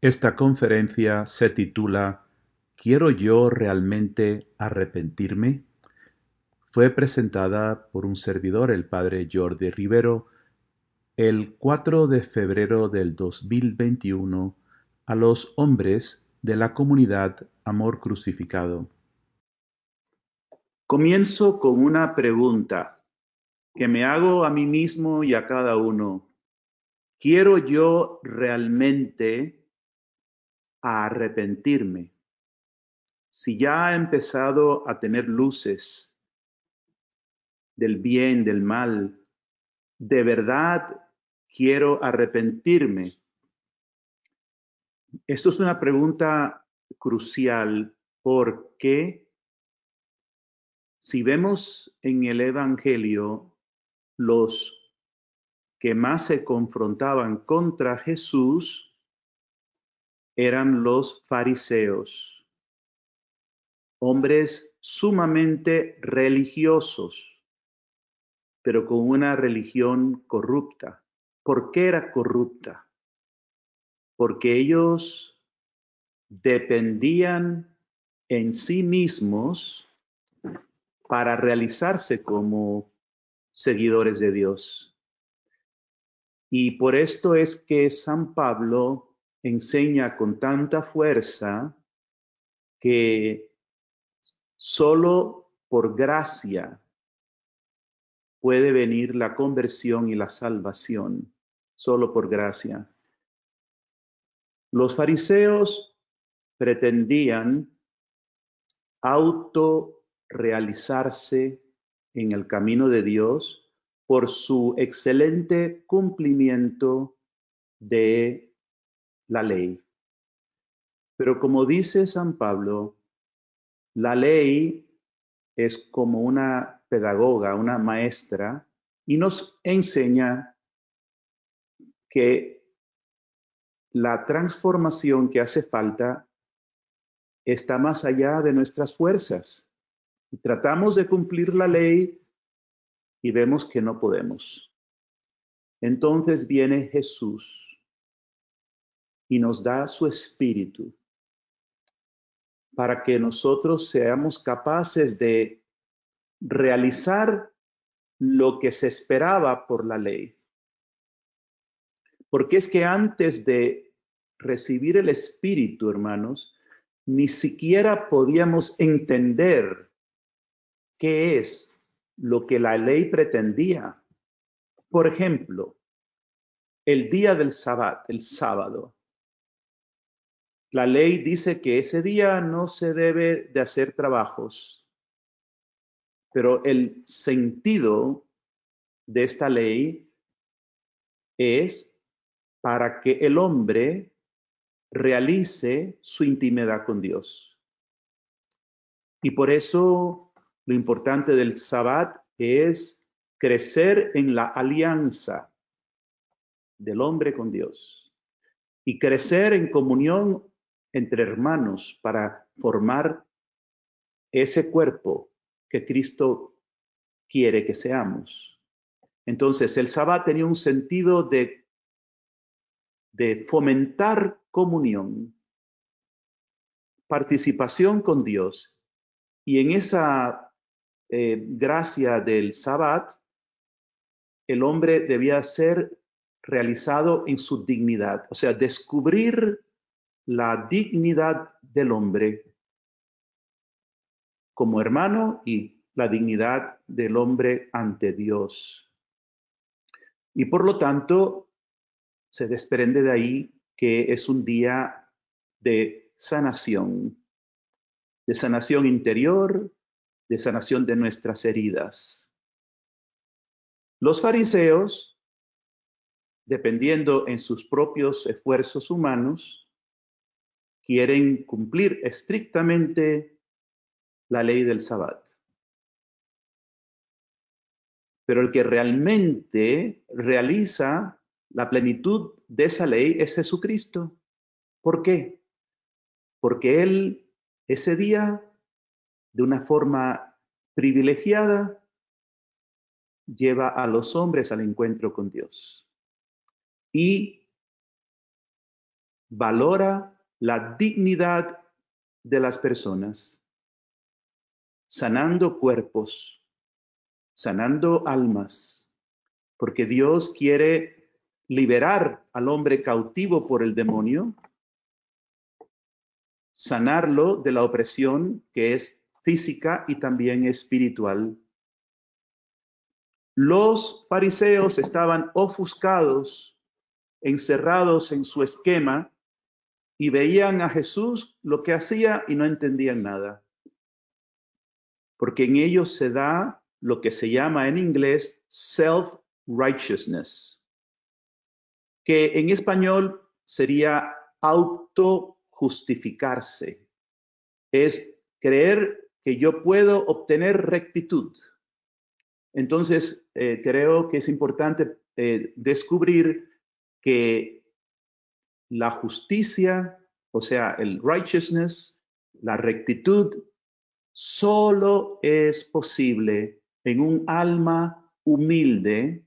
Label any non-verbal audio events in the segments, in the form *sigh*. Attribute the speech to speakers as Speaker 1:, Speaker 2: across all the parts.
Speaker 1: Esta conferencia se titula ¿Quiero yo realmente arrepentirme? Fue presentada por un servidor, el padre Jordi Rivero, el 4 de febrero del 2021 a los hombres de la comunidad Amor Crucificado. Comienzo con una pregunta que me hago a mí mismo y a cada uno. ¿Quiero yo realmente a arrepentirme. Si ya he empezado a tener luces del bien, del mal, de verdad quiero arrepentirme. Esto es una pregunta crucial porque si vemos en el Evangelio los que más se confrontaban contra Jesús, eran los fariseos, hombres sumamente religiosos, pero con una religión corrupta. ¿Por qué era corrupta? Porque ellos dependían en sí mismos para realizarse como seguidores de Dios. Y por esto es que San Pablo enseña con tanta fuerza que solo por gracia puede venir la conversión y la salvación, solo por gracia. Los fariseos pretendían autorrealizarse en el camino de Dios por su excelente cumplimiento de la ley. Pero como dice San Pablo, la ley es como una pedagoga, una maestra, y nos enseña que la transformación que hace falta está más allá de nuestras fuerzas. Y tratamos de cumplir la ley y vemos que no podemos. Entonces viene Jesús y nos da su espíritu para que nosotros seamos capaces de realizar lo que se esperaba por la ley. Porque es que antes de recibir el espíritu, hermanos, ni siquiera podíamos entender qué es lo que la ley pretendía. Por ejemplo, el día del sábado, el sábado. La ley dice que ese día no se debe de hacer trabajos, pero el sentido de esta ley es para que el hombre realice su intimidad con Dios. Y por eso lo importante del sabbat es crecer en la alianza del hombre con Dios y crecer en comunión entre hermanos para formar ese cuerpo que Cristo quiere que seamos. Entonces, el sábado tenía un sentido de, de fomentar comunión, participación con Dios. Y en esa eh, gracia del sábado, el hombre debía ser realizado en su dignidad, o sea, descubrir la dignidad del hombre como hermano y la dignidad del hombre ante Dios. Y por lo tanto, se desprende de ahí que es un día de sanación, de sanación interior, de sanación de nuestras heridas. Los fariseos, dependiendo en sus propios esfuerzos humanos, quieren cumplir estrictamente la ley del sabbat. Pero el que realmente realiza la plenitud de esa ley es Jesucristo. ¿Por qué? Porque Él ese día, de una forma privilegiada, lleva a los hombres al encuentro con Dios. Y valora la dignidad de las personas, sanando cuerpos, sanando almas, porque Dios quiere liberar al hombre cautivo por el demonio, sanarlo de la opresión que es física y también espiritual. Los fariseos estaban ofuscados, encerrados en su esquema, y veían a Jesús lo que hacía y no entendían nada. Porque en ellos se da lo que se llama en inglés self-righteousness, que en español sería auto-justificarse. Es creer que yo puedo obtener rectitud. Entonces, eh, creo que es importante eh, descubrir que la justicia, o sea, el righteousness, la rectitud, solo es posible en un alma humilde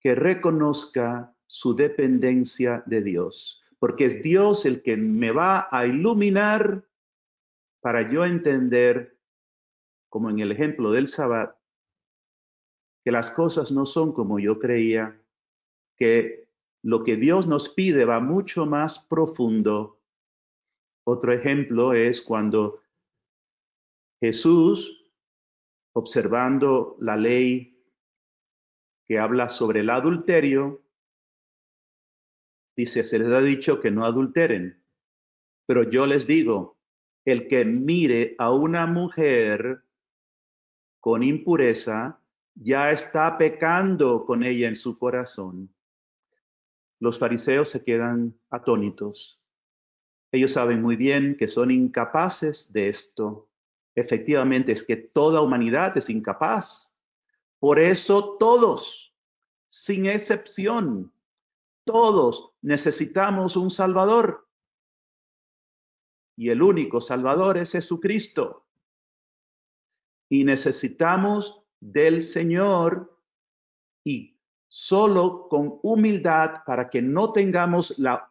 Speaker 1: que reconozca su dependencia de Dios, porque es Dios el que me va a iluminar para yo entender, como en el ejemplo del Sabbat, que las cosas no son como yo creía, que lo que Dios nos pide va mucho más profundo. Otro ejemplo es cuando Jesús, observando la ley que habla sobre el adulterio, dice, se les ha dicho que no adulteren, pero yo les digo, el que mire a una mujer con impureza, ya está pecando con ella en su corazón. Los fariseos se quedan atónitos. Ellos saben muy bien que son incapaces de esto. Efectivamente, es que toda humanidad es incapaz. Por eso todos, sin excepción, todos necesitamos un Salvador. Y el único Salvador es Jesucristo. Y necesitamos del Señor y solo con humildad para que no tengamos la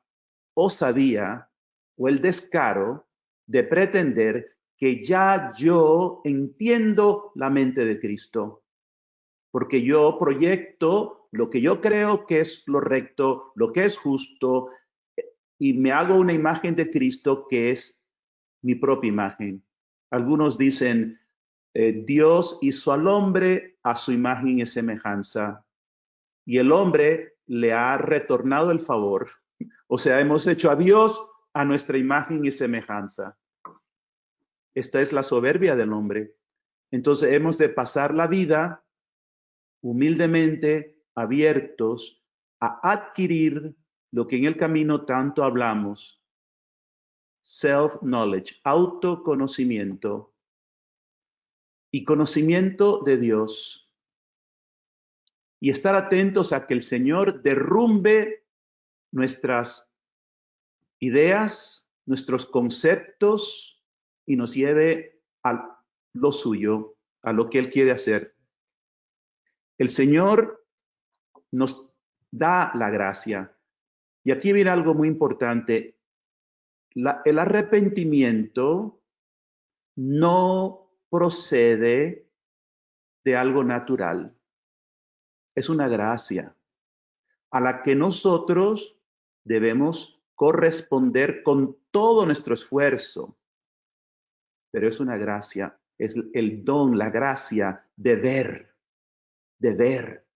Speaker 1: osadía o el descaro de pretender que ya yo entiendo la mente de Cristo, porque yo proyecto lo que yo creo que es lo recto, lo que es justo, y me hago una imagen de Cristo que es mi propia imagen. Algunos dicen, eh, Dios hizo al hombre a su imagen y semejanza y el hombre le ha retornado el favor. O sea, hemos hecho a Dios a nuestra imagen y semejanza. Esta es la soberbia del hombre. Entonces hemos de pasar la vida humildemente abiertos a adquirir lo que en el camino tanto hablamos, self-knowledge, autoconocimiento y conocimiento de Dios y estar atentos a que el Señor derrumbe nuestras ideas, nuestros conceptos y nos lleve a lo suyo, a lo que Él quiere hacer. El Señor nos da la gracia. Y aquí viene algo muy importante. el arrepentimiento no procede de algo natural es una gracia a la que nosotros debemos corresponder con todo nuestro esfuerzo. Pero es una gracia, es el don, la gracia de ver, de ver.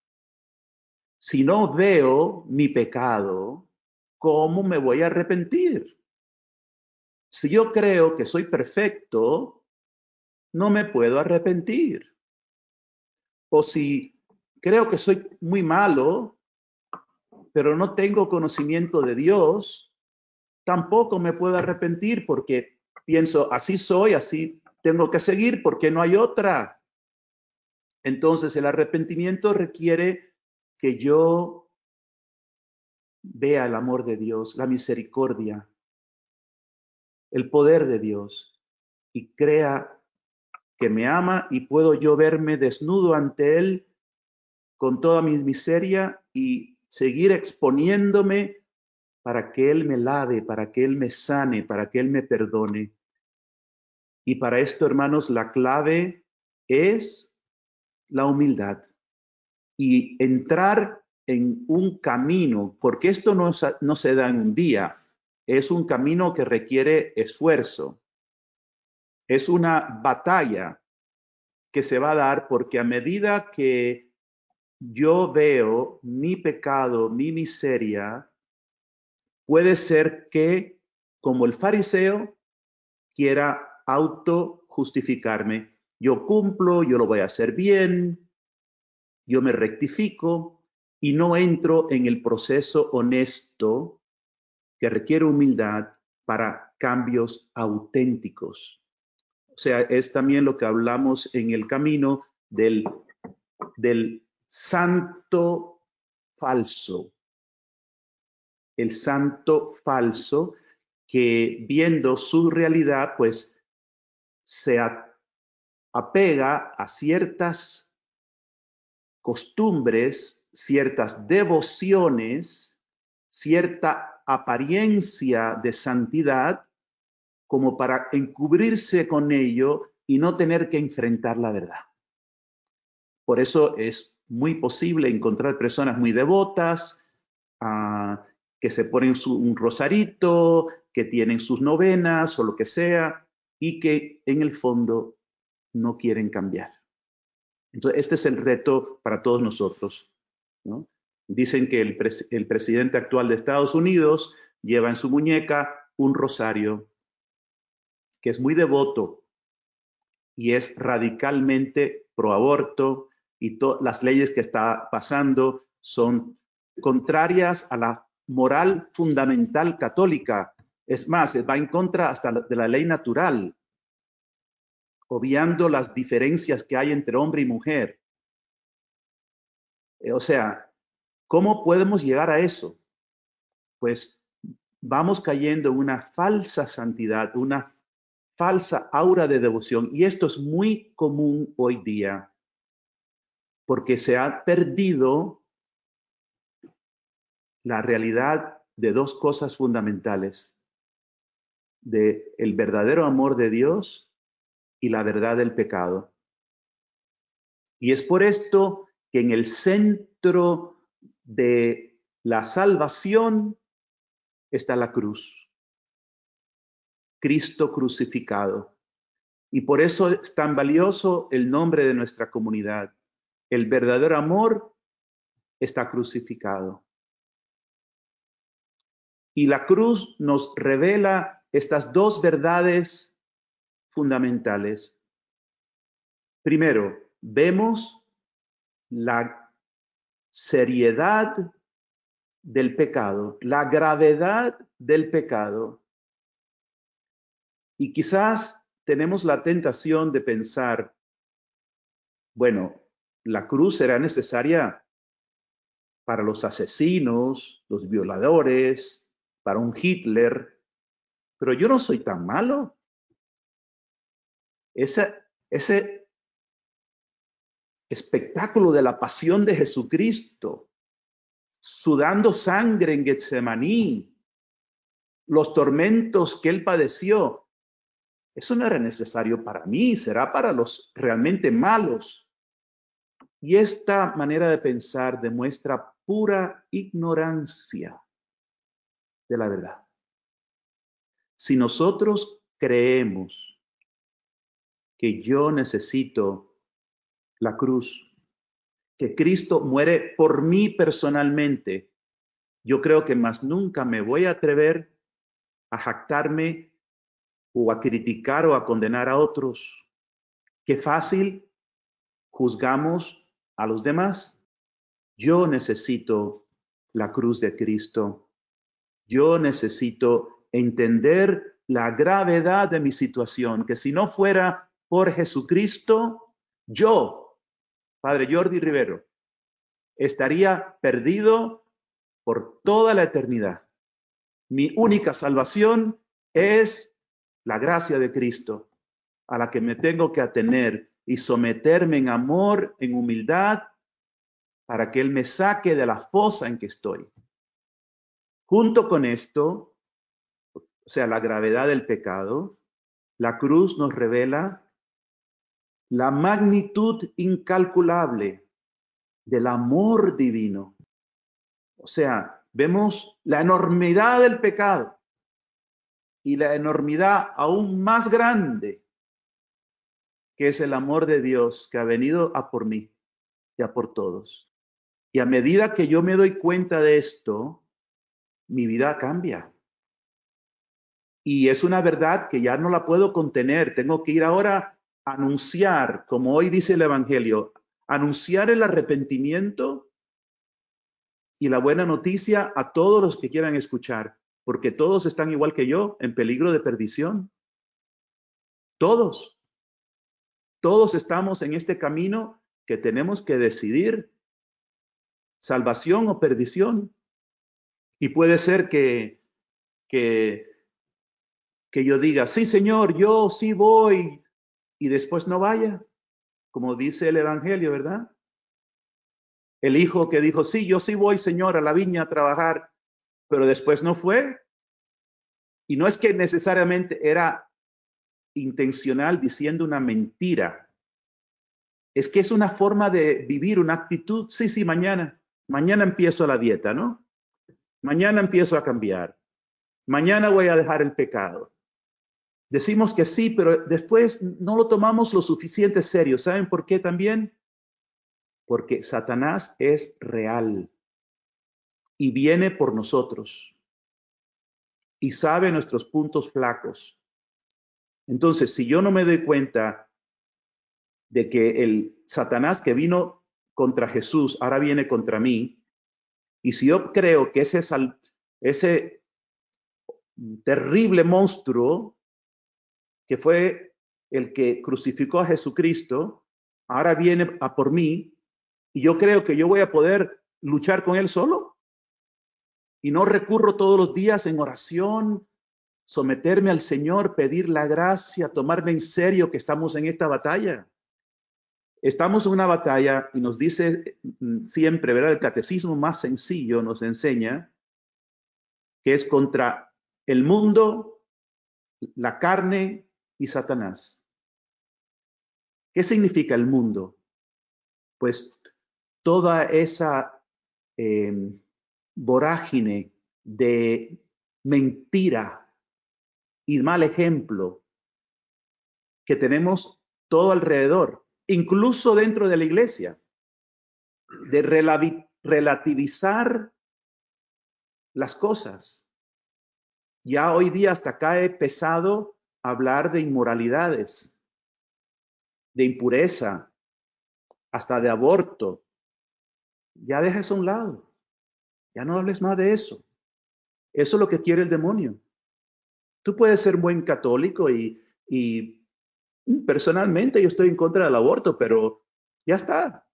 Speaker 1: Si no veo mi pecado, ¿cómo me voy a arrepentir? Si yo creo que soy perfecto, no me puedo arrepentir. O si creo que soy muy malo, pero no tengo conocimiento de Dios, tampoco me puedo arrepentir porque pienso, así soy, así tengo que seguir porque no hay otra. Entonces el arrepentimiento requiere que yo vea el amor de Dios, la misericordia, el poder de Dios y crea que me ama y puedo yo verme desnudo ante Él con toda mi miseria y seguir exponiéndome para que Él me lave, para que Él me sane, para que Él me perdone. Y para esto, hermanos, la clave es la humildad y entrar en un camino, porque esto no, no se da en un día, es un camino que requiere esfuerzo, es una batalla que se va a dar porque a medida que yo veo mi pecado, mi miseria, puede ser que, como el fariseo, quiera auto justificarme. Yo cumplo, yo lo voy a hacer bien, yo me rectifico y no entro en el proceso honesto que requiere humildad para cambios auténticos. O sea, es también lo que hablamos en el camino del, del santo falso. El santo falso que viendo su realidad, pues se apega a ciertas costumbres, ciertas devociones, cierta apariencia de santidad como para encubrirse con ello y no tener que enfrentar la verdad. Por eso es muy posible encontrar personas muy devotas, ah, que se ponen un rosarito, que tienen sus novenas o lo que sea, y que en el fondo no quieren cambiar. Entonces, este es el reto para todos nosotros. Dicen que el, el presidente actual de Estados Unidos lleva en su muñeca un rosario que es muy devoto y es radicalmente pro aborto y las leyes que está pasando son contrarias a la moral fundamental católica. Es más, va en contra hasta de la ley natural, obviando las diferencias que hay entre hombre y mujer. Eh, o sea, ¿cómo podemos llegar a eso? Pues vamos cayendo en una falsa santidad, una falsa aura de devoción. Y esto es muy común hoy día, porque se ha perdido la realidad de dos cosas fundamentales, de el verdadero amor de Dios y la verdad del pecado. Y es por esto que en el centro de la salvación está la cruz. Cristo crucificado. Y por eso es tan valioso el nombre de nuestra comunidad. El verdadero amor está crucificado. Y la cruz nos revela estas dos verdades fundamentales. Primero, vemos la seriedad del pecado, la gravedad del pecado y quizás tenemos la tentación de pensar, bueno, la cruz será necesaria para los asesinos, los violadores, para un Hitler, pero yo no soy tan malo. Ese, ese espectáculo de la pasión de Jesucristo, sudando sangre en Getsemaní, los tormentos que él padeció, eso no era necesario para mí, será para los realmente malos. Y esta manera de pensar demuestra pura ignorancia de la verdad. Si nosotros creemos que yo necesito la cruz, que Cristo muere por mí personalmente, yo creo que más nunca me voy a atrever a jactarme o a criticar o a condenar a otros. Qué fácil juzgamos a los demás. Yo necesito la cruz de Cristo. Yo necesito entender la gravedad de mi situación, que si no fuera por Jesucristo, yo, Padre Jordi Rivero, estaría perdido por toda la eternidad. Mi única salvación es la gracia de Cristo, a la que me tengo que atener y someterme en amor, en humildad, para que Él me saque de la fosa en que estoy. Junto con esto, o sea, la gravedad del pecado, la cruz nos revela la magnitud incalculable del amor divino. O sea, vemos la enormidad del pecado y la enormidad aún más grande que es el amor de Dios que ha venido a por mí y a por todos. Y a medida que yo me doy cuenta de esto, mi vida cambia. Y es una verdad que ya no la puedo contener. Tengo que ir ahora a anunciar, como hoy dice el Evangelio, anunciar el arrepentimiento y la buena noticia a todos los que quieran escuchar, porque todos están igual que yo, en peligro de perdición. Todos. Todos estamos en este camino que tenemos que decidir salvación o perdición. Y puede ser que, que, que yo diga, sí, Señor, yo sí voy, y después no vaya, como dice el Evangelio, ¿verdad? El hijo que dijo, sí, yo sí voy, Señor, a la viña a trabajar, pero después no fue. Y no es que necesariamente era intencional diciendo una mentira. Es que es una forma de vivir, una actitud. Sí, sí, mañana. Mañana empiezo la dieta, ¿no? Mañana empiezo a cambiar. Mañana voy a dejar el pecado. Decimos que sí, pero después no lo tomamos lo suficiente serio. ¿Saben por qué también? Porque Satanás es real y viene por nosotros y sabe nuestros puntos flacos. Entonces, si yo no me doy cuenta de que el Satanás que vino contra Jesús ahora viene contra mí, y si yo creo que ese, ese terrible monstruo que fue el que crucificó a Jesucristo, ahora viene a por mí, y yo creo que yo voy a poder luchar con él solo, y no recurro todos los días en oración, someterme al Señor, pedir la gracia, tomarme en serio que estamos en esta batalla. Estamos en una batalla y nos dice mm, siempre, ¿verdad? El catecismo más sencillo nos enseña que es contra el mundo, la carne y Satanás. ¿Qué significa el mundo? Pues toda esa em, vorágine de mentira y mal ejemplo que tenemos todo alrededor, incluso dentro de la iglesia, de relativizar las cosas. Ya hoy día hasta cae pesado hablar de inmoralidades, de impureza, hasta de aborto. Ya dejes a un lado. Ya no hables más de eso. Eso es lo que quiere el demonio. Tú puedes ser buen católico y, y personalmente yo estoy en contra del aborto, pero ya está.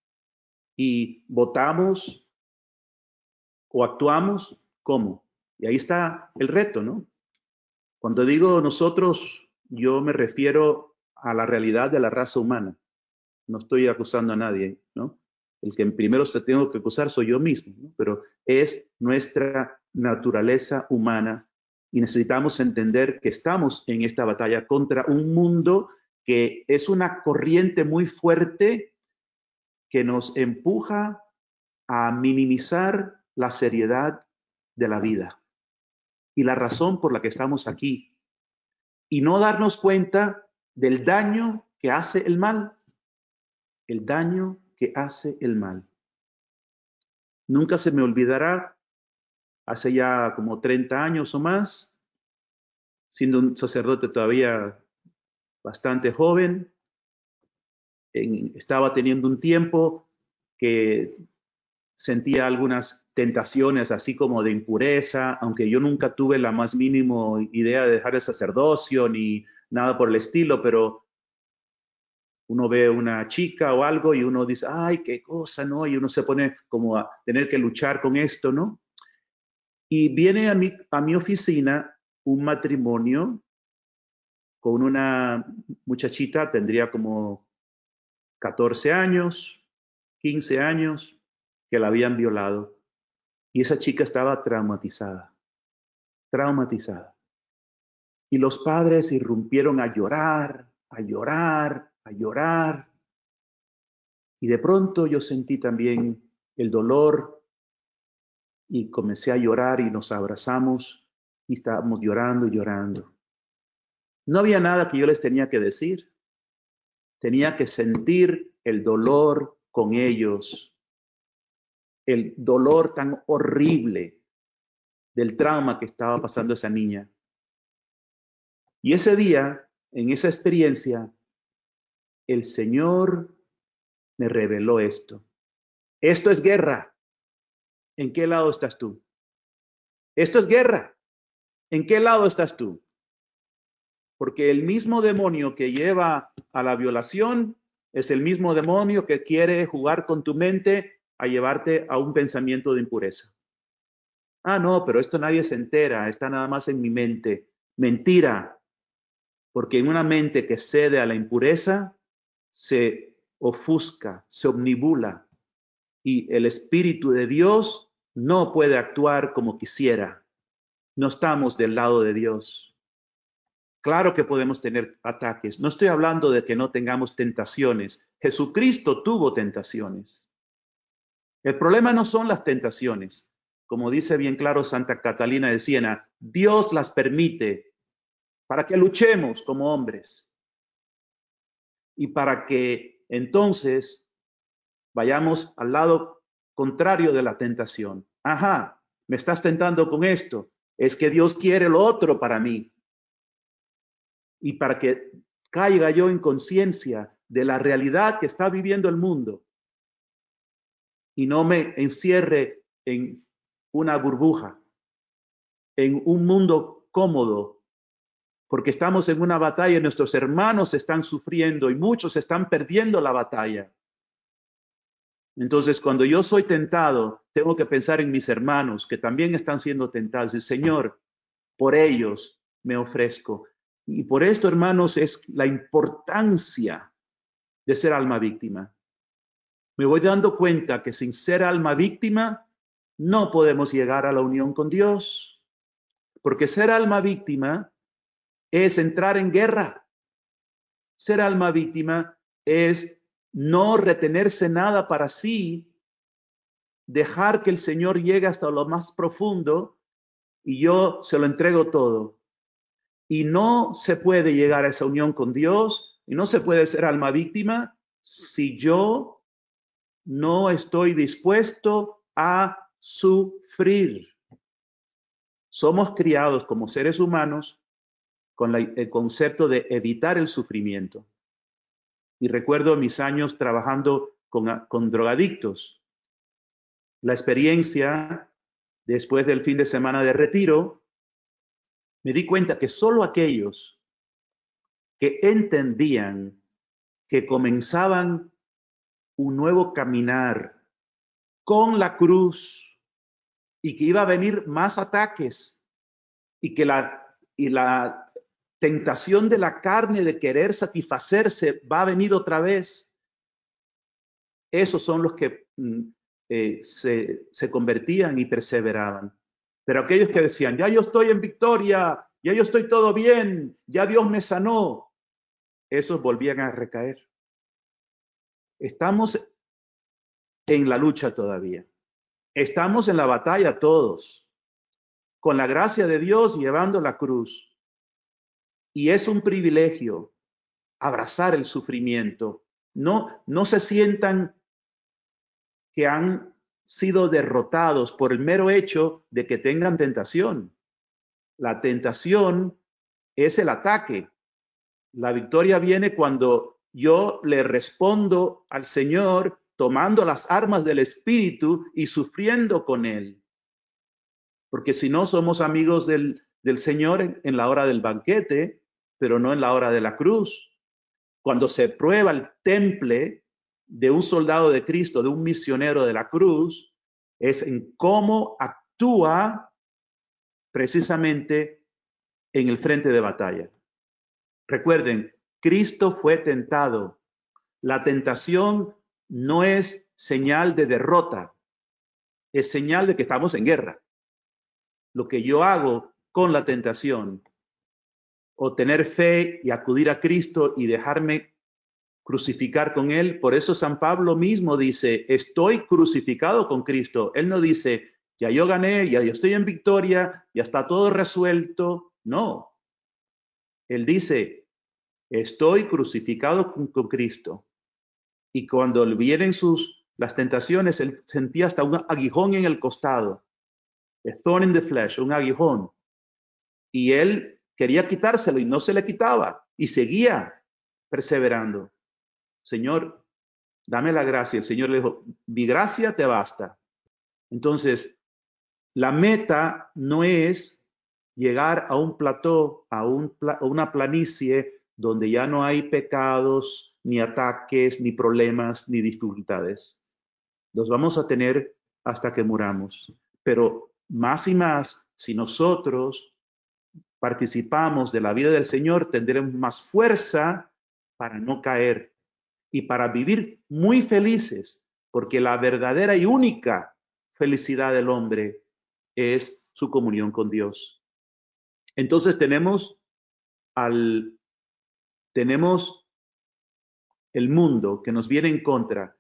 Speaker 1: Y votamos o actuamos como. Y ahí está el reto, ¿no? Cuando digo nosotros, yo me refiero a la realidad de la raza humana. No estoy acusando a nadie, ¿no? El que primero se tengo que acusar soy yo mismo, ¿no? pero es nuestra naturaleza humana y necesitamos entender que estamos en esta batalla contra un mundo que es una corriente muy fuerte que nos empuja a minimizar la seriedad de la vida y la razón por la que estamos aquí y no darnos cuenta del daño que hace el mal, el daño que hace el mal. Nunca se me olvidará, hace ya como 30 años o más, siendo un sacerdote todavía bastante joven, estaba teniendo un tiempo que sentía algunas tentaciones así como de impureza, aunque yo nunca tuve la más mínimo idea de dejar el sacerdocio ni nada por el estilo, pero uno ve una chica o algo y uno dice, ay, qué cosa, ¿no? Y uno se pone como a tener que luchar con esto, ¿no? Y viene a mi, a mi oficina un matrimonio con una muchachita, tendría como 14 años, 15 años, que la habían violado. Y esa chica estaba traumatizada. traumatizada. Y los padres irrumpieron a llorar, a llorar, a llorar. Y de pronto yo sentí también el dolor y comencé a llorar y nos abrazamos y estábamos llorando y llorando. No había nada que yo les tenía que decir. Tenía que sentir el dolor con ellos, el dolor tan horrible del trauma que estaba pasando esa niña. Y ese día, en esa experiencia, el Señor me reveló esto. Esto es guerra. ¿En qué lado estás tú? Esto es guerra. ¿En qué lado estás tú? Porque el mismo demonio que lleva a la violación es el mismo demonio que quiere jugar con tu mente a llevarte a un pensamiento de impureza. Ah, no, pero esto nadie se entera, está nada más en mi mente. Mentira, porque en una mente que cede a la impureza se ofusca, se omnibula y el Espíritu de Dios no puede actuar como quisiera. No estamos del lado de Dios. Claro que podemos tener ataques. No estoy hablando de que no tengamos tentaciones. Jesucristo tuvo tentaciones. El problema no son las tentaciones. Como dice bien claro Santa Catalina de Siena, Dios las permite para que luchemos como hombres y para que entonces vayamos al lado contrario de la tentación. Ajá, me estás tentando con esto. Es que Dios quiere lo otro para mí y para que caiga yo en conciencia de la realidad que está viviendo el mundo y no me encierre en una burbuja, en un mundo cómodo, porque estamos en una batalla y nuestros hermanos están sufriendo y muchos están perdiendo la batalla. Entonces, cuando yo soy tentado, tengo que pensar en mis hermanos que también están siendo tentados. Y Señor, por ellos me ofrezco. Y por esto, hermanos, es la importancia de ser alma víctima. Me voy dando cuenta que sin ser alma víctima, no podemos llegar a la unión con Dios. Porque ser alma víctima es entrar en guerra. Ser alma víctima es no retenerse nada para sí, dejar que el Señor llegue hasta lo más profundo y yo se lo entrego todo. Y no se puede llegar a esa unión con Dios y no se puede ser alma víctima si yo no estoy dispuesto a sufrir. Somos criados como seres humanos con el concepto de evitar el sufrimiento. Y recuerdo mis años trabajando con, con drogadictos. La experiencia después del fin de semana de retiro me di cuenta que solo aquellos que entendían que comenzaban un nuevo caminar con la cruz y que iba a venir más ataques y que la, y la tentación de la carne de querer satisfacerse va a venir otra vez. Esos son los que mm, eh, se, se convertían y perseveraban. Pero aquellos que decían, ya yo estoy en victoria, ya yo estoy todo bien, ya Dios me sanó, esos volvían a recaer. Estamos en la lucha todavía. Estamos en la batalla todos, con la gracia de Dios llevando la cruz. Y es un privilegio abrazar el sufrimiento. No, no se sientan que han sido derrotados por el mero hecho de que tengan tentación. La tentación es el ataque. La victoria viene cuando yo le respondo al Señor tomando las armas del Espíritu y sufriendo con Él. Porque si no somos amigos del, Señor en la hora del banquete, pero no en la hora de la cruz. Cuando se prueba el temple, de un soldado de Cristo, de un misionero de la cruz, es en cómo actúa precisamente en el frente de batalla. Recuerden, Cristo fue tentado. La tentación no es señal de derrota, es señal de que estamos en guerra. Lo que yo hago con la tentación o tener fe y acudir a Cristo y dejarme crucificar con Él. Por eso San Pablo mismo dice, estoy crucificado con Cristo. Él no dice, ya yo gané, ya yo estoy en victoria, ya está todo resuelto. No. Él dice, estoy crucificado con, Cristo. Y cuando vienen sus las tentaciones, él sentía hasta un aguijón en el costado. A thorn in the flesh, un aguijón. Y él quería quitárselo y no se le quitaba y seguía perseverando. Señor, dame la gracia. El Señor le dijo, mi gracia te basta. Entonces, la meta no es llegar a un plató, a, un, a una planicie donde ya no hay pecados, ni ataques, ni problemas, ni dificultades. Los vamos a tener hasta que muramos. Pero más y más, si nosotros participamos de la vida del Señor, tendremos más fuerza para no caer y para vivir muy felices, porque la verdadera y única felicidad del hombre es su comunión con Dios. Entonces tenemos al tenemos el mundo que nos viene en contra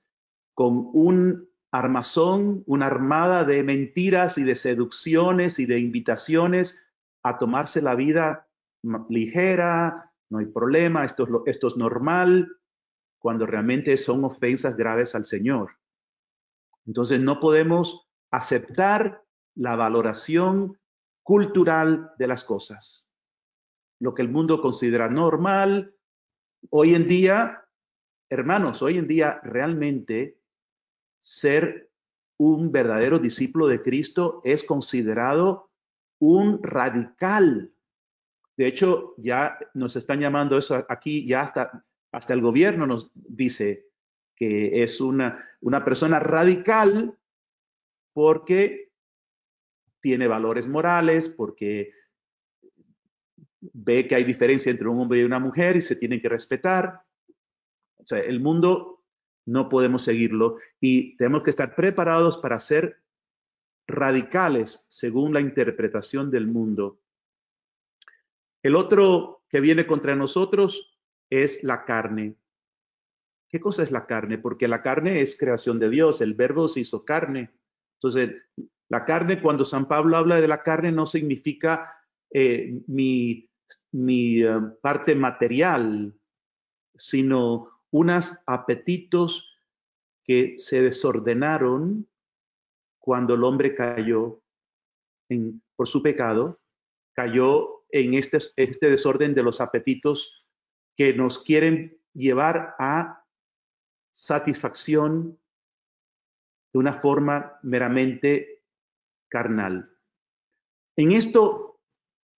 Speaker 1: con un armazón, una armada de mentiras y de seducciones y de invitaciones a tomarse la vida ligera, no hay problema, esto es, esto es normal, cuando realmente son ofensas graves al Señor. Entonces no podemos aceptar la valoración cultural de las cosas. Lo que el mundo considera normal, hoy en día, hermanos, hoy en día realmente ser un verdadero discípulo de Cristo es considerado un radical. De hecho, ya nos están llamando eso aquí, ya hasta, hasta el gobierno nos dice que es una, una persona radical porque tiene valores morales, porque ve que hay diferencia entre un hombre y una mujer y se tienen que respetar. O sea, el mundo no podemos seguirlo y tenemos que estar preparados para ser radicales según la interpretación del mundo. El otro que viene contra nosotros es la carne. ¿Qué cosa es la carne? Porque la carne es creación de Dios, el verbo se hizo carne. Entonces, la carne, cuando San Pablo habla de la carne, no significa eh, mi, mi eh, parte material, sino unos apetitos que se desordenaron cuando el hombre cayó en, por su pecado, cayó en este, este desorden de los apetitos que nos quieren llevar a satisfacción de una forma meramente carnal. En esto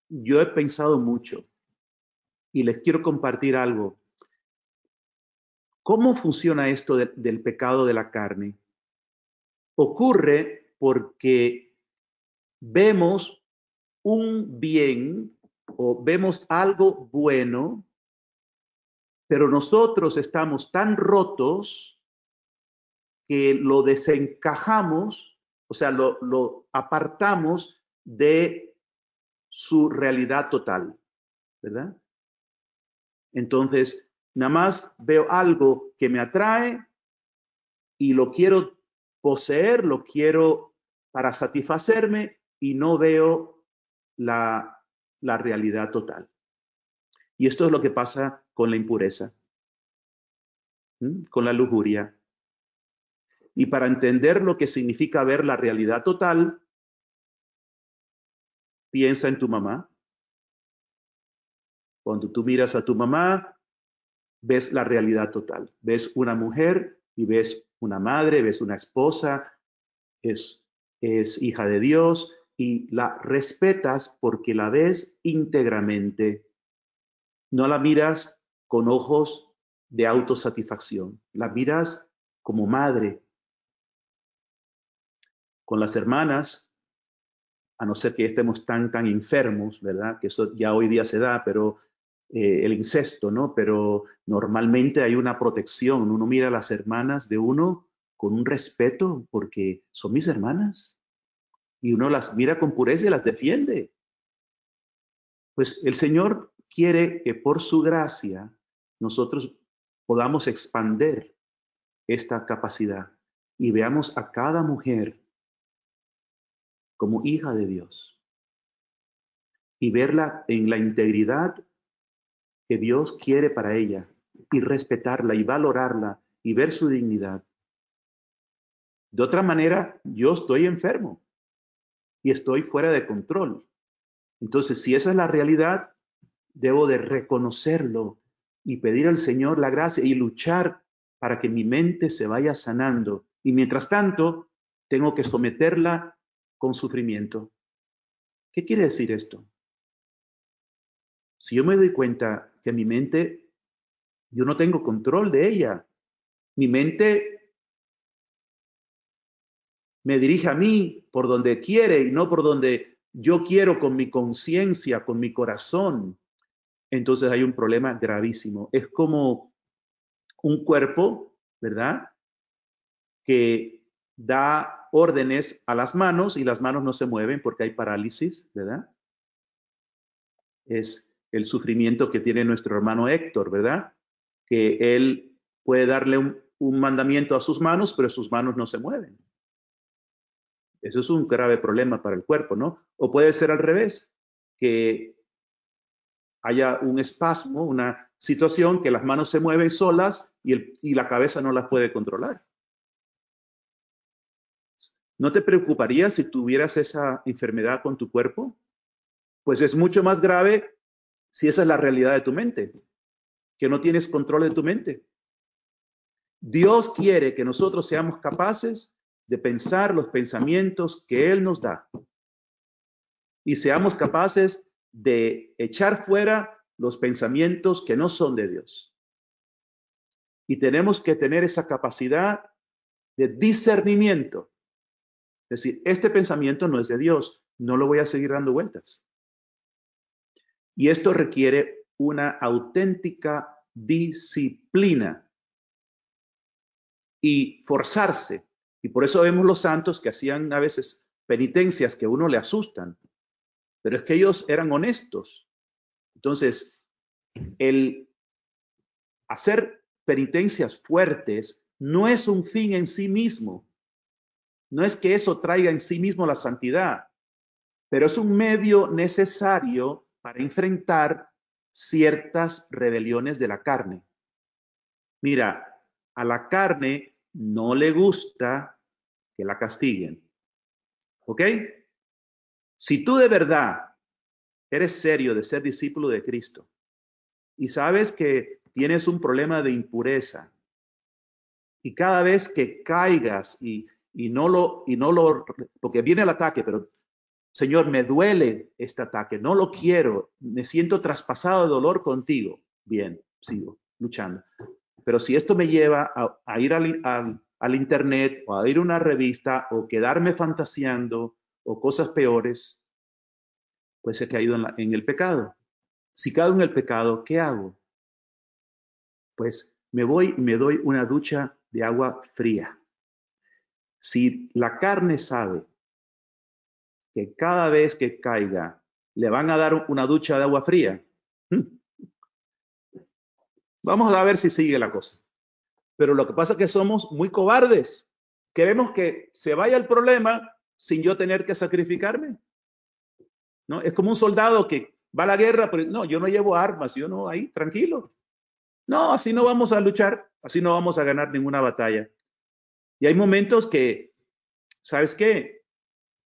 Speaker 1: yo he pensado mucho y les quiero compartir algo. ¿Cómo funciona esto del pecado de la carne? Ocurre porque vemos un bien o vemos algo bueno, pero nosotros estamos tan rotos que lo desencajamos, o sea, lo, lo apartamos de su realidad total, ¿verdad? Entonces, Nada más veo algo que me atrae y lo quiero poseer, lo quiero para satisfacerme y no veo la, la realidad total. Y esto es lo que pasa con la impureza, con la lujuria. Y para entender lo que significa ver la realidad total, piensa en tu mamá. Cuando tú miras a tu mamá, ves la realidad total. Ves una mujer y ves una madre, ves una esposa, es, es hija de Dios y la respetas porque la ves íntegramente. No la miras con ojos de autosatisfacción, la miras como madre. Con las hermanas, a no ser que estemos tan, tan enfermos, ¿verdad? Que eso ya hoy día se da, pero eh, el incesto, ¿no? Pero normalmente hay una protección. Uno mira a las hermanas de uno con un respeto porque son mis hermanas y uno las mira con pureza y las defiende. Pues el Señor quiere que por su gracia nosotros podamos expander esta capacidad y veamos a cada mujer como hija de Dios y verla en la integridad que Dios quiere para ella y respetarla y valorarla y ver su dignidad. De otra manera, yo estoy enfermo y estoy fuera de control. Entonces, si esa es la realidad, debo de reconocerlo y pedir al Señor la gracia y luchar para que mi mente se vaya sanando. Y mientras tanto, tengo que someterla con sufrimiento. ¿Qué quiere decir esto? Si yo me doy cuenta que mi mente, yo no tengo control de ella, mi mente me dirige a mí por donde quiere y no por donde yo quiero con mi conciencia, con mi corazón, entonces hay un problema gravísimo. Es como un cuerpo, ¿verdad? Que da órdenes a las manos y las manos no se mueven porque hay parálisis, ¿verdad? Es el sufrimiento que tiene nuestro hermano Héctor, ¿verdad? Que él puede darle un, mandamiento a sus manos, pero sus manos no se mueven. Eso es un grave problema para el cuerpo, ¿no? O puede ser al revés, que haya un espasmo, una situación que las manos se mueven solas y, y la cabeza no las puede controlar. ¿No te preocuparía si tuvieras esa enfermedad con tu cuerpo? Pues es mucho más grave si esa es la realidad de tu mente, que no tienes control de tu mente. Dios quiere que nosotros seamos capaces de pensar los pensamientos que Él nos da y seamos capaces de echar fuera los pensamientos que no son de Dios. Y tenemos que tener esa capacidad de discernimiento. Es decir, este pensamiento no es de Dios, no lo voy a seguir dando vueltas. Y esto requiere una auténtica disciplina y forzarse. Y por eso vemos los santos que hacían a veces penitencias que a uno le asustan, pero es que ellos eran honestos. Entonces, el hacer penitencias fuertes no es un fin en sí mismo. No es que eso traiga en sí mismo la santidad, pero es un medio necesario para enfrentar ciertas rebeliones de la carne. Mira, a la carne no le gusta que la castiguen. ¿Ok? Si tú de verdad eres serio de ser discípulo de Cristo y sabes que tienes un problema de impureza y cada vez que caigas y, no lo, y no lo, porque viene el ataque, pero Señor, me duele este ataque, no lo quiero, me siento traspasado de dolor contigo. Bien, sigo luchando. Pero si esto me lleva a, ir al, internet o a ir a una revista o quedarme fantaseando o cosas peores, pues he caído en, el pecado. Si caigo en el pecado, ¿qué hago? Pues me voy y me doy una ducha de agua fría. Si la carne sabe que cada vez que caiga le van a dar una ducha de agua fría, vamos a ver si sigue la cosa. Pero lo que pasa es que somos muy cobardes. Queremos que se vaya el problema sin yo tener que sacrificarme. ¿No? Es como un soldado que va a la guerra, pero no, yo no llevo armas, yo no, ahí, tranquilo. No, así no vamos a luchar, así no vamos a ganar ninguna batalla. Y hay momentos que, ¿sabes qué?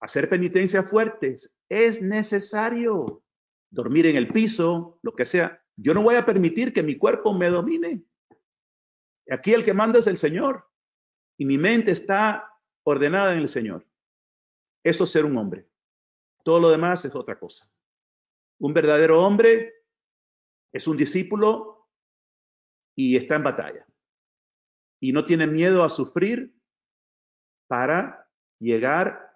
Speaker 1: Hacer penitencia fuertes es necesario. Dormir en el piso, lo que sea. Yo no voy a permitir que mi cuerpo me domine. Aquí el que manda es el Señor. Y mi mente está ordenada en el Señor. Eso es ser un hombre. Todo lo demás es otra cosa. Un verdadero hombre es un discípulo y está en batalla. Y no tiene miedo a sufrir para llegar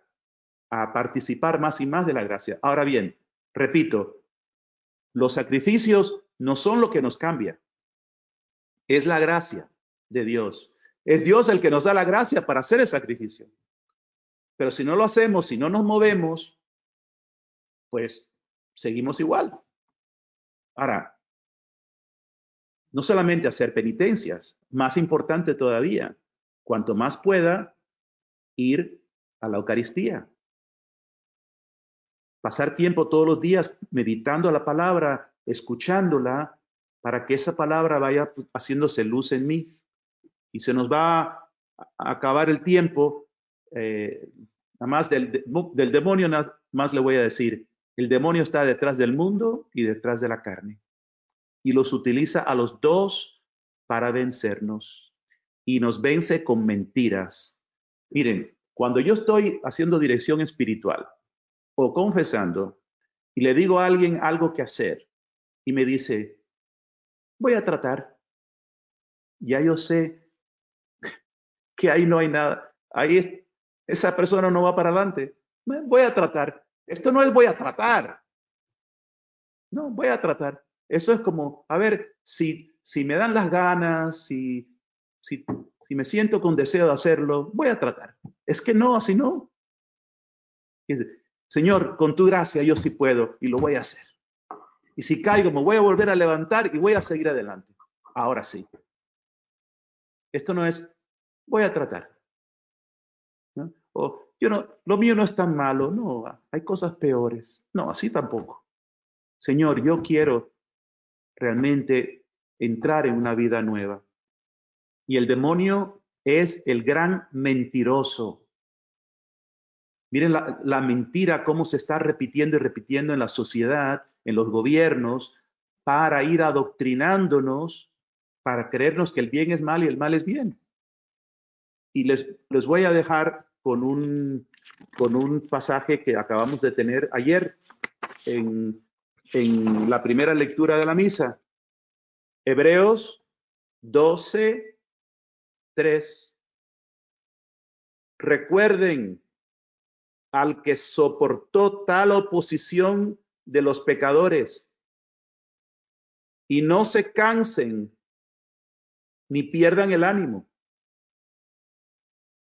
Speaker 1: a participar más y más de la gracia. Ahora bien, repito, los sacrificios no son lo que nos cambia. Es la gracia de Dios. Es Dios el que nos da la gracia para hacer el sacrificio. Pero si no lo hacemos, si no nos movemos, pues seguimos igual. Ahora, no solamente hacer penitencias, más importante todavía, cuanto más pueda, ir a la Eucaristía. Pasar tiempo todos los días meditando la palabra, escuchándola, para que esa palabra vaya haciéndose luz en mí. Y se nos va a acabar el tiempo. Eh, nada más del, del demonio, nada más le voy a decir, el demonio está detrás del mundo y detrás de la carne. Y los utiliza a los dos para vencernos. Y nos vence con mentiras. Miren, cuando yo estoy haciendo dirección espiritual o confesando y le digo a alguien algo que hacer y me dice, voy a tratar, ya yo sé *laughs* que ahí no hay nada. Ahí esa persona no va para adelante. Voy a tratar. Esto no es voy a tratar. No, voy a tratar. Eso es como, a ver, si, si me dan las ganas, si, si, si me siento con deseo de hacerlo, voy a tratar. Es que no, así no. Señor, con tu gracia yo sí puedo y lo voy a hacer. Y si caigo, me voy a volver a levantar y voy a seguir adelante. Ahora sí. Esto no es, voy a tratar. O yo no, lo mío no es tan malo, no, hay cosas peores. No, así tampoco. Señor, yo quiero realmente entrar en una vida nueva. Y el demonio es el gran mentiroso. Miren la, mentira, cómo se está repitiendo y repitiendo en la sociedad, en los gobiernos, para ir adoctrinándonos, para creernos que el bien es mal y el mal es bien. Y les, les voy a dejar con un, con un pasaje que acabamos de tener ayer en, en la primera lectura de la misa. Hebreos 12, 3. Recuerden al que soportó tal oposición de los pecadores y no se cansen ni pierdan el ánimo.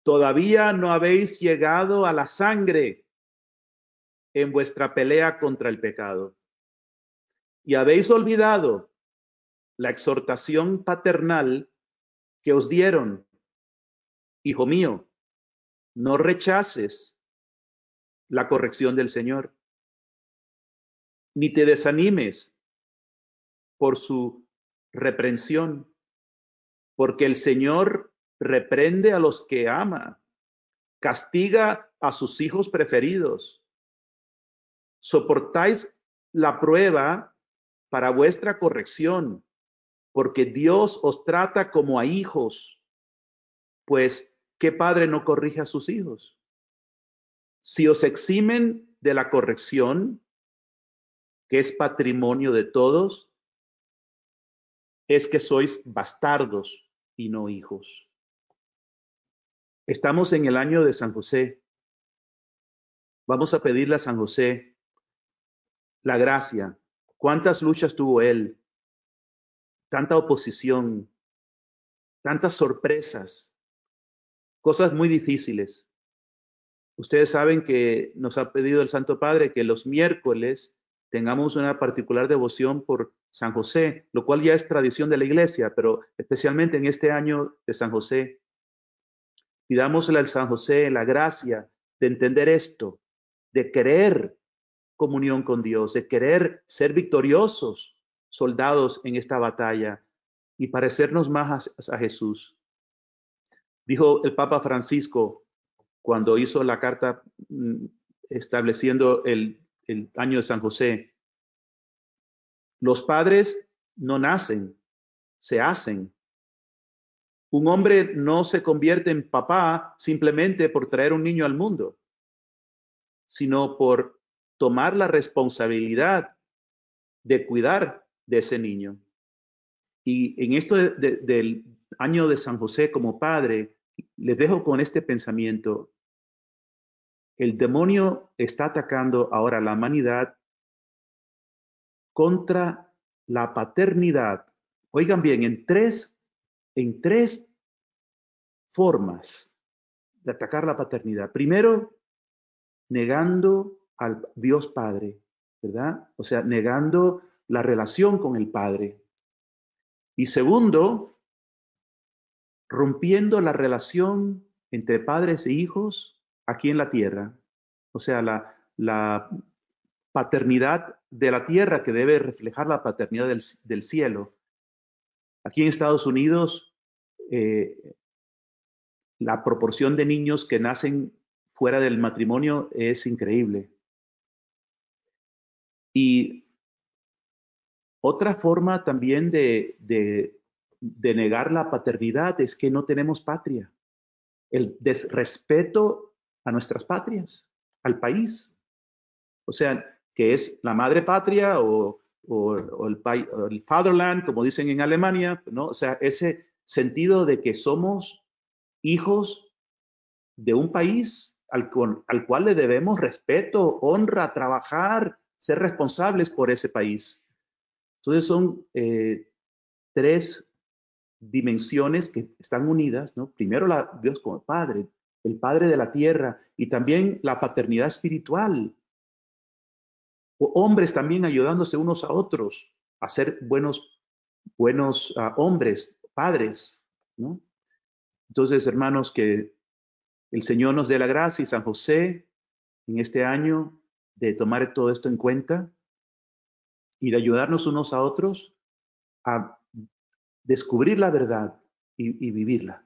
Speaker 1: Todavía no habéis llegado a la sangre en vuestra pelea contra el pecado. Y habéis olvidado la exhortación paternal que os dieron. Hijo mío, no rechaces la corrección del Señor, ni te desanimes por su reprensión, porque el Señor reprende a los que ama, castiga a sus hijos preferidos. Soportáis la prueba para vuestra corrección, porque Dios os trata como a hijos, pues ¿qué padre no corrige a sus hijos? Si os eximen de la corrección, que es patrimonio de todos, es que sois bastardos y no hijos. Estamos en el año de San José. Vamos a pedirle a San José la gracia. ¿Cuántas luchas tuvo él? Tanta oposición, tantas sorpresas, cosas muy difíciles. Ustedes saben que nos ha pedido el Santo Padre que los miércoles tengamos una particular devoción por San José, lo cual ya es tradición de la iglesia, pero especialmente en este año de San José, Pidámosle al San José la gracia de entender esto, de querer comunión con Dios, de querer ser victoriosos soldados en esta batalla y parecernos más a, Jesús. Dijo el Papa Francisco cuando hizo la carta mm, estableciendo el, el año de San José, los padres no nacen, se hacen. Un hombre no se convierte en papá simplemente por traer un niño al mundo, sino por tomar la responsabilidad de cuidar de ese niño. Y en esto del año de San José como padre, les dejo con este pensamiento. El demonio está atacando ahora la humanidad contra la paternidad. Oigan bien, en tres en tres formas de atacar la paternidad. Primero, negando al Dios Padre, ¿verdad? O sea, negando la relación con el Padre. Y segundo, rompiendo la relación entre padres e hijos aquí en la tierra. O sea, la, la paternidad de la tierra que debe reflejar la paternidad del, del cielo. Aquí en Estados Unidos, eh, la proporción de niños que nacen fuera del matrimonio es increíble. Y otra forma también de, de, de, negar la paternidad es que no tenemos patria. El desrespeto a nuestras patrias, al país. O sea, que es la madre patria o, el, o, fatherland, como dicen en Alemania, ¿no? O sea, ese sentido de que somos hijos de un país al, al cual le debemos respeto, honra, trabajar, ser responsables por ese país. Entonces son eh, tres dimensiones que están unidas, ¿no? Primero la, Dios como Padre, el Padre de la tierra y también la paternidad espiritual. O hombres también ayudándose unos a otros a ser buenos, buenos uh, hombres, padres, ¿no? Entonces, hermanos, que el Señor nos dé la gracia y San José en este año de tomar todo esto en cuenta y de ayudarnos unos a otros a descubrir la verdad y vivirla.